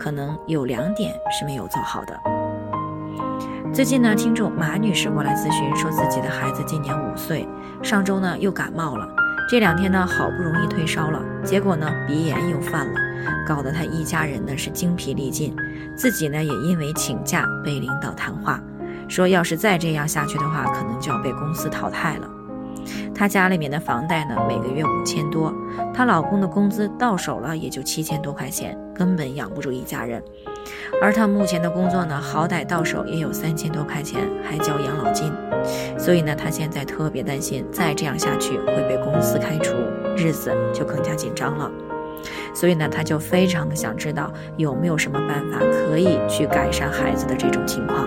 可能有两点是没有做好的。最近呢，听众马女士过来咨询，说自己的孩子今年五岁，上周呢又感冒了，这两天呢好不容易退烧了，结果呢鼻炎又犯了，搞得他一家人呢是精疲力尽，自己呢也因为请假被领导谈话，说要是再这样下去的话，可能就要被公司淘汰了。她家里面的房贷呢，每个月五千多，她老公的工资到手了也就七千多块钱，根本养不住一家人。而他目前的工作呢，好歹到手也有三千多块钱，还交养老金。所以呢，他现在特别担心，再这样下去会被公司开除，日子就更加紧张了。所以呢，他就非常的想知道有没有什么办法可以去改善孩子的这种情况。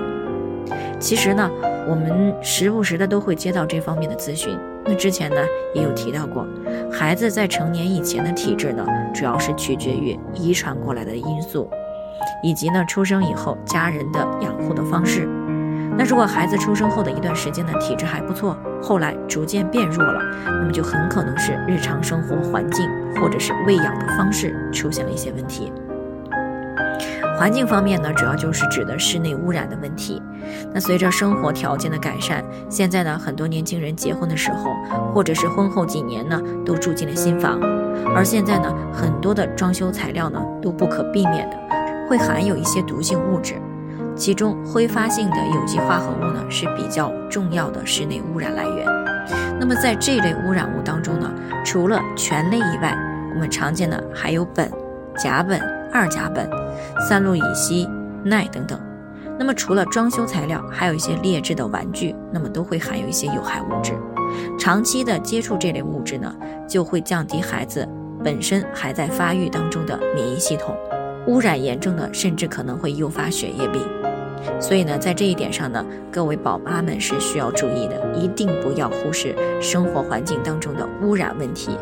其实呢。我们时不时的都会接到这方面的咨询。那之前呢也有提到过，孩子在成年以前的体质呢，主要是取决于遗传过来的因素，以及呢出生以后家人的养护的方式。那如果孩子出生后的一段时间呢体质还不错，后来逐渐变弱了，那么就很可能是日常生活环境或者是喂养的方式出现了一些问题。环境方面呢，主要就是指的室内污染的问题。那随着生活条件的改善，现在呢，很多年轻人结婚的时候，或者是婚后几年呢，都住进了新房。而现在呢，很多的装修材料呢，都不可避免的会含有一些毒性物质，其中挥发性的有机化合物呢，是比较重要的室内污染来源。那么在这类污染物当中呢，除了醛类以外，我们常见的还有苯、甲苯。二甲苯、三氯乙烯、氖等等。那么除了装修材料，还有一些劣质的玩具，那么都会含有一些有害物质。长期的接触这类物质呢，就会降低孩子本身还在发育当中的免疫系统。污染严重的，甚至可能会诱发血液病。所以呢，在这一点上呢，各位宝妈们是需要注意的，一定不要忽视生活环境当中的污染问题。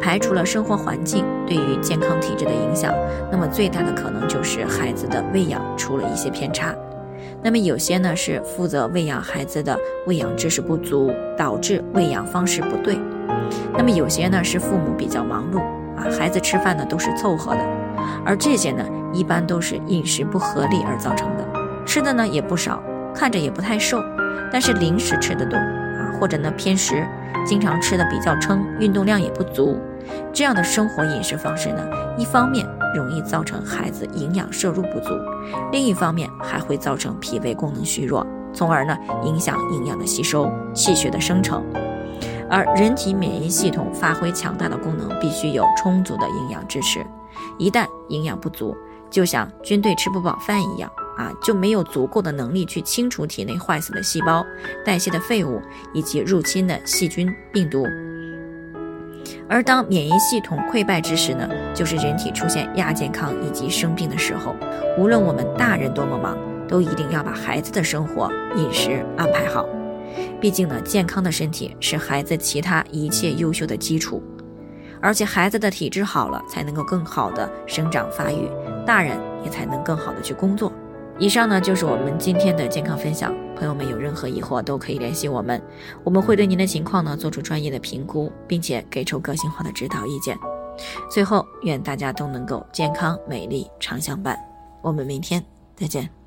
排除了生活环境对于健康体质的影响，那么最大的可能就是孩子的喂养出了一些偏差。那么有些呢是负责喂养孩子的喂养知识不足，导致喂养方式不对。那么有些呢是父母比较忙碌啊，孩子吃饭呢都是凑合的，而这些呢一般都是饮食不合理而造成的，吃的呢也不少，看着也不太瘦，但是零食吃的多啊，或者呢偏食，经常吃的比较撑，运动量也不足。这样的生活饮食方式呢，一方面容易造成孩子营养摄入不足，另一方面还会造成脾胃功能虚弱，从而呢影响营养的吸收、气血的生成。而人体免疫系统发挥强大的功能，必须有充足的营养支持。一旦营养不足，就像军队吃不饱饭一样啊，就没有足够的能力去清除体内坏死的细胞、代谢的废物以及入侵的细菌、病毒。而当免疫系统溃败之时呢，就是人体出现亚健康以及生病的时候。无论我们大人多么忙，都一定要把孩子的生活饮食安排好。毕竟呢，健康的身体是孩子其他一切优秀的基础。而且孩子的体质好了，才能够更好的生长发育，大人也才能更好的去工作。以上呢就是我们今天的健康分享，朋友们有任何疑惑都可以联系我们，我们会对您的情况呢做出专业的评估，并且给出个性化的指导意见。最后，愿大家都能够健康美丽常相伴。我们明天再见。